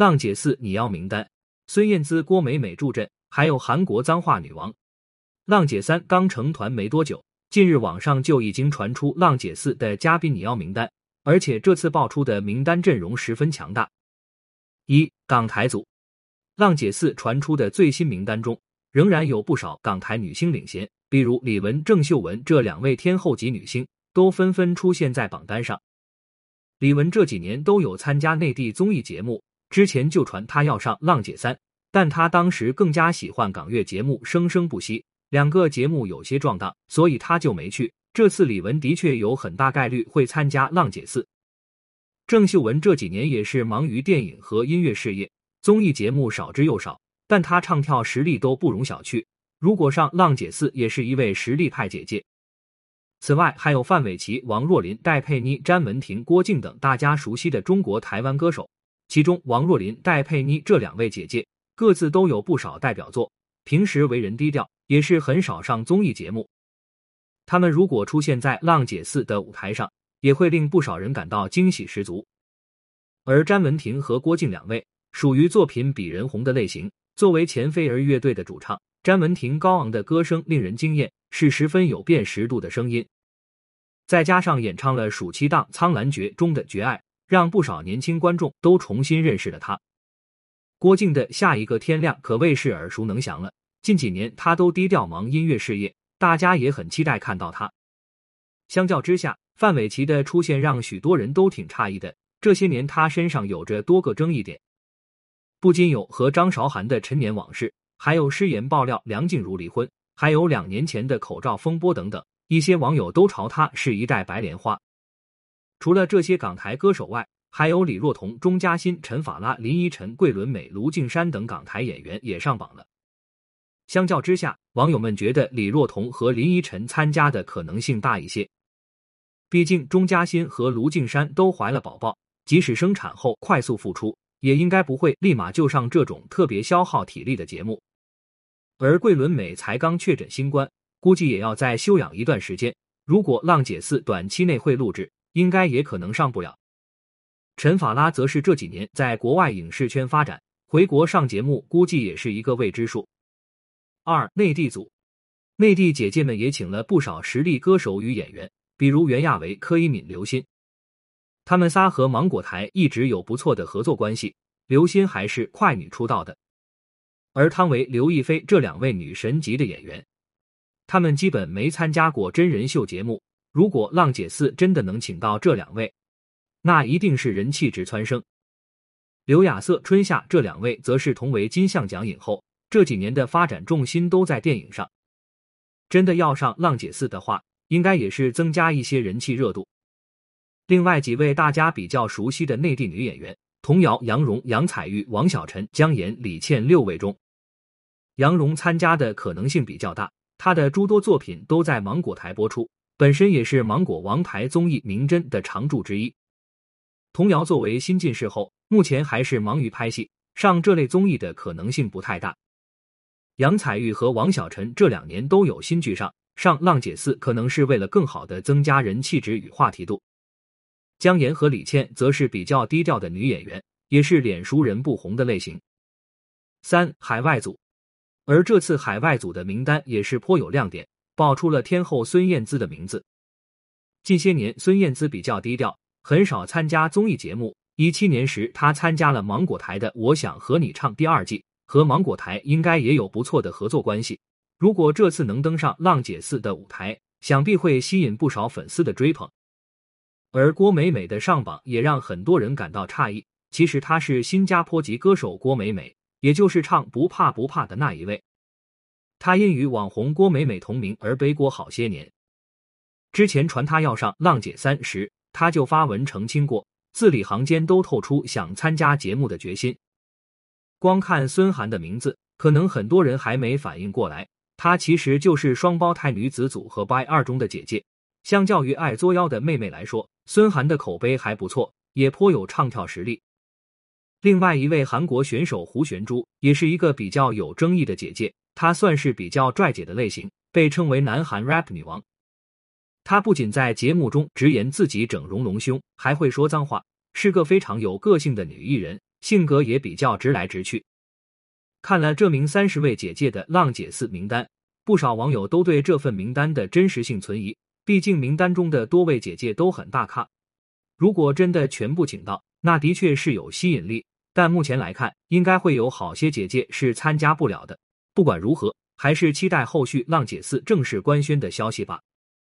浪姐四你要名单，孙燕姿、郭美美助阵，还有韩国脏话女王。浪姐三刚成团没多久，近日网上就已经传出浪姐四的嘉宾你要名单，而且这次爆出的名单阵容十分强大。一港台组，浪姐四传出的最新名单中，仍然有不少港台女星领衔，比如李玟、郑秀文这两位天后级女星都纷纷出现在榜单上。李玟这几年都有参加内地综艺节目。之前就传他要上《浪姐三》，但他当时更加喜欢港乐节目《生生不息》，两个节目有些撞档，所以他就没去。这次李玟的确有很大概率会参加《浪姐四》。郑秀文这几年也是忙于电影和音乐事业，综艺节目少之又少，但她唱跳实力都不容小觑。如果上《浪姐四》，也是一位实力派姐姐。此外，还有范玮琪、王若琳、戴佩妮、詹雯婷、郭靖等大家熟悉的中国台湾歌手。其中，王若琳、戴佩妮这两位姐姐各自都有不少代表作，平时为人低调，也是很少上综艺节目。他们如果出现在《浪姐四》的舞台上，也会令不少人感到惊喜十足。而詹雯婷和郭靖两位属于作品比人红的类型，作为前飞儿乐队的主唱，詹雯婷高昂的歌声令人惊艳，是十分有辨识度的声音，再加上演唱了暑期档《苍兰诀》中的《绝爱》。让不少年轻观众都重新认识了他。郭靖的下一个天亮可谓是耳熟能详了。近几年他都低调忙音乐事业，大家也很期待看到他。相较之下，范玮琪的出现让许多人都挺诧异的。这些年他身上有着多个争议点，不仅有和张韶涵的陈年往事，还有失言爆料梁静茹离婚，还有两年前的口罩风波等等。一些网友都嘲他是一代白莲花。除了这些港台歌手外，还有李若彤、钟嘉欣、陈法拉、林依晨、桂纶镁、卢靖姗等港台演员也上榜了。相较之下，网友们觉得李若彤和林依晨参加的可能性大一些。毕竟钟嘉欣和卢靖姗都怀了宝宝，即使生产后快速复出，也应该不会立马就上这种特别消耗体力的节目。而桂纶镁才刚确诊新冠，估计也要再休养一段时间。如果浪姐四短期内会录制，应该也可能上不了。陈法拉则是这几年在国外影视圈发展，回国上节目估计也是一个未知数。二内地组，内地姐姐们也请了不少实力歌手与演员，比如袁娅维、柯以敏、刘鑫，他们仨和芒果台一直有不错的合作关系。刘鑫还是快女出道的，而汤唯、刘亦菲这两位女神级的演员，他们基本没参加过真人秀节目。如果浪姐四真的能请到这两位，那一定是人气直蹿升。刘雅瑟、春夏这两位则是同为金像奖影后，这几年的发展重心都在电影上。真的要上浪姐四的话，应该也是增加一些人气热度。另外几位大家比较熟悉的内地女演员，童瑶、杨蓉、杨采钰、王晓晨、姜妍、李倩六位中，杨蓉参加的可能性比较大，她的诸多作品都在芒果台播出。本身也是芒果王牌综艺《名侦》的常驻之一。童瑶作为新晋视后，目前还是忙于拍戏，上这类综艺的可能性不太大。杨采钰和王晓晨这两年都有新剧上，上《浪姐四》可能是为了更好的增加人气值与话题度。姜妍和李倩则是比较低调的女演员，也是脸熟人不红的类型。三海外组，而这次海外组的名单也是颇有亮点。爆出了天后孙燕姿的名字。近些年，孙燕姿比较低调，很少参加综艺节目。一七年时，她参加了芒果台的《我想和你唱》第二季，和芒果台应该也有不错的合作关系。如果这次能登上《浪姐四》的舞台，想必会吸引不少粉丝的追捧。而郭美美的上榜也让很多人感到诧异。其实她是新加坡籍歌手郭美美，也就是唱《不怕不怕》的那一位。他因与网红郭美美同名而背锅好些年。之前传他要上《浪姐三》时，他就发文澄清过，字里行间都透出想参加节目的决心。光看孙涵的名字，可能很多人还没反应过来，她其实就是双胞胎女子组合 by 二中的姐姐。相较于爱作妖的妹妹来说，孙涵的口碑还不错，也颇有唱跳实力。另外一位韩国选手胡璇珠，也是一个比较有争议的姐姐。她算是比较拽姐的类型，被称为南韩 rap 女王。她不仅在节目中直言自己整容隆胸，还会说脏话，是个非常有个性的女艺人。性格也比较直来直去。看了这名三十位姐姐的浪姐四名单，不少网友都对这份名单的真实性存疑。毕竟名单中的多位姐姐都很大咖，如果真的全部请到，那的确是有吸引力。但目前来看，应该会有好些姐姐是参加不了的。不管如何，还是期待后续浪姐四正式官宣的消息吧。